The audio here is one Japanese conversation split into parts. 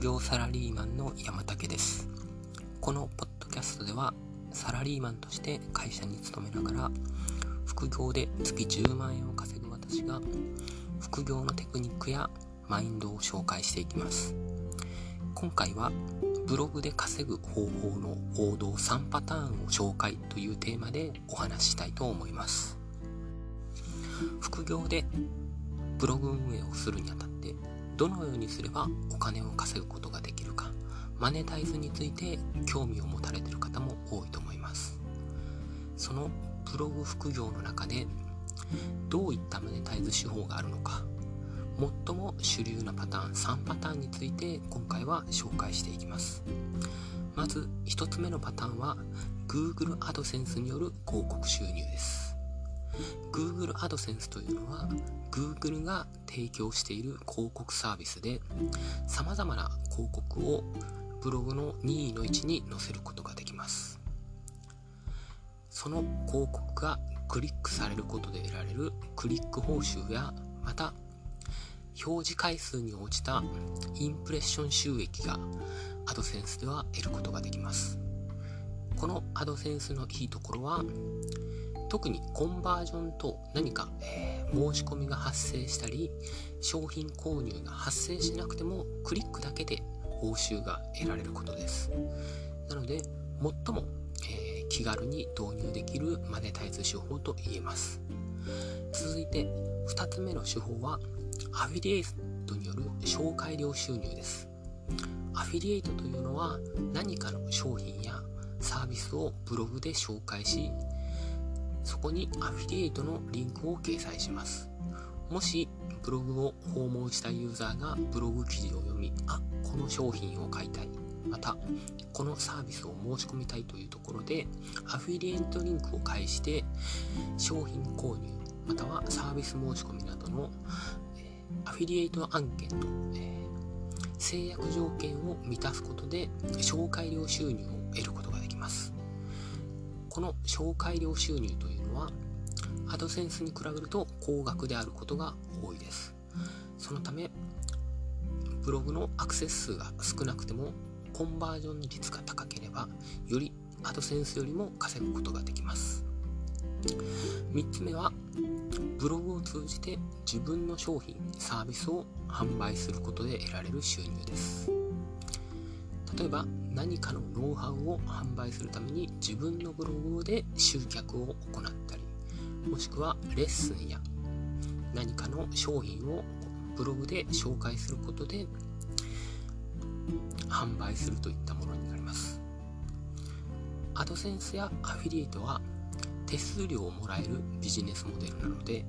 業サラリーマンの山竹です。このポッドキャストではサラリーマンとして会社に勤めながら副業で月10万円を稼ぐ私が副業のテクニックやマインドを紹介していきます。今回はブログで稼ぐ方法の王道3パターンを紹介というテーマでお話ししたいと思います。副業でブログ運営をするにあたってどのようにすればお金を稼ぐことができるかマネタイズについて興味を持たれてる方も多いと思います。そのブログ副業の中でどういったマネタイズ手法があるのか最も主流なパターン3パターンについて今回は紹介していきます。まず1つ目のパターンは Google AdSense による広告収入です。Google AdSense というのは Google が提供している広告サービスで様々な広告をブログの任意の位置に載せることができます。その広告がクリックされることで得られるクリック報酬やまた表示回数に応じたインプレッション収益が AdSense では得ることができます。この AdSense のいいところは特にコンバージョンと何か、えー、申し込みが発生したり商品購入が発生しなくてもクリックだけで報酬が得られることです。なので最も、えー、気軽に導入できるマネタイズ手法と言えます。続いて2つ目の手法はアフィリエイトによる紹介料収入です。アフィリエイトというのは何かの商品やサービスをブログで紹介しそこにアフィリエイトのリンクを掲載します。もしブログを訪問したユーザーがブログ記事を読みあこの商品を買いたい。またこのサービスを申し込みたいというところでアフィリエイトリンクを介して商品購入またはサービス申し込みなどの、えアフィリエイト案件の、え制約条件を満たすことで紹介料収入を得ることができます。この紹介料収入というのはアドセンスに比べると高額であることが多いです。そのためブログのアクセス数が少なくてもコンバージョン率が高ければよりアドセンスよりも稼ぐことができます。3つ目はブログを通じて自分の商品サービスを販売することで得られる収入です。例えば何かのノウハウを販売するために自分のブログで集客を行ったりもしくはレッスンや何かの商品をブログで紹介することで販売するといったものになります。アドセンスやアフィリエイトは手数料をもらえるビジネスモデルなので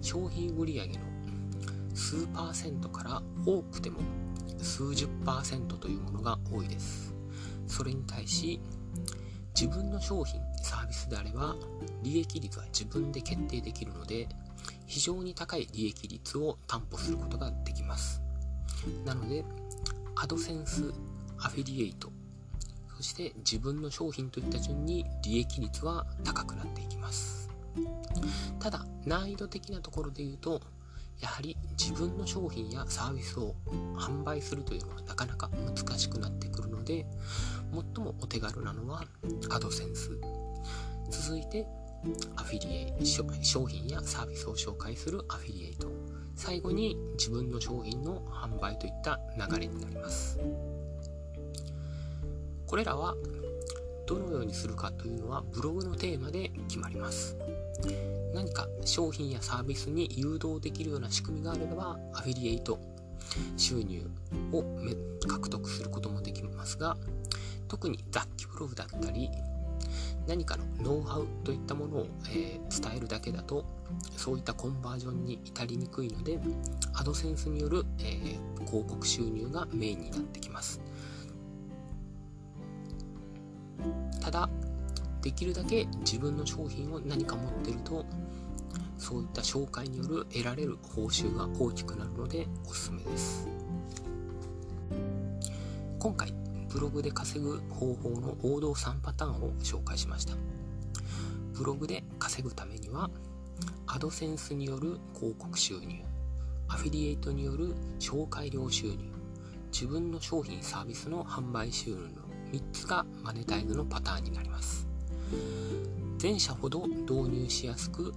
商品売上の数パーセントから多くても数十パーセントというものが多いです。それに対し自分の商品サービスであれば利益率は自分で決定できるので非常に高い利益率を担保することができます。なのでアドセンスアフィリエイトそして自分の商品といった順に利益率は高くなっていきます。ただ難易度的なところで言うとやはり自分の商品やサービスを販売するというのはなかなか難しくなってくるので最もお手軽なのはアドセンス続いてアフィリエイ商品やサービスを紹介するアフィリエイト。最後に自分の商品の販売といった流れになります。これらはどのようにするかというのはブログのテーマで決まります。何か商品やサービスに誘導できるような仕組みがあればアフィリエイト収入を獲得することもできますが特に雑記ブログだったり何かのノウハウといったものを、えー、伝えるだけだとそういったコンバージョンに至りにくいのでアドセンスによる、えー、広告収入がメインになってきます。ただできるだけ自分の商品を何か持ってるとそういった紹介による得られる報酬が大きくなるのでおすすめです。今回ブログで稼ぐ方法の王道3パターンを紹介しました。ブログで稼ぐためにはアドセンスによる広告収入アフィリエイトによる紹介料収入自分の商品サービスの販売収入3つがマネタイズのパターンになります。前者ほど導入しやすく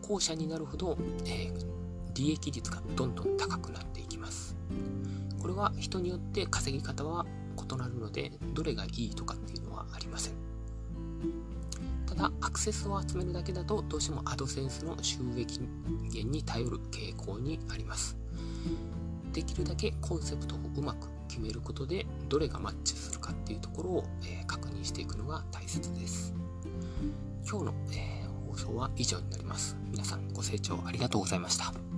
後者になるほど、えー、利益率がどんどん高くなっていきます。これは人によって稼ぎ方は異なるのでどれがいいとかっていうのはありません。ただアクセスを集めるだけだとどうしてもアドセンスの収益源に頼る傾向にあります。できるだけコンセプトをうまく決めることでどれがマッチするかっていうところを、え、確認していくのが大切です。今日の、え、放送は以上になります。皆さんご清聴ありがとうございました。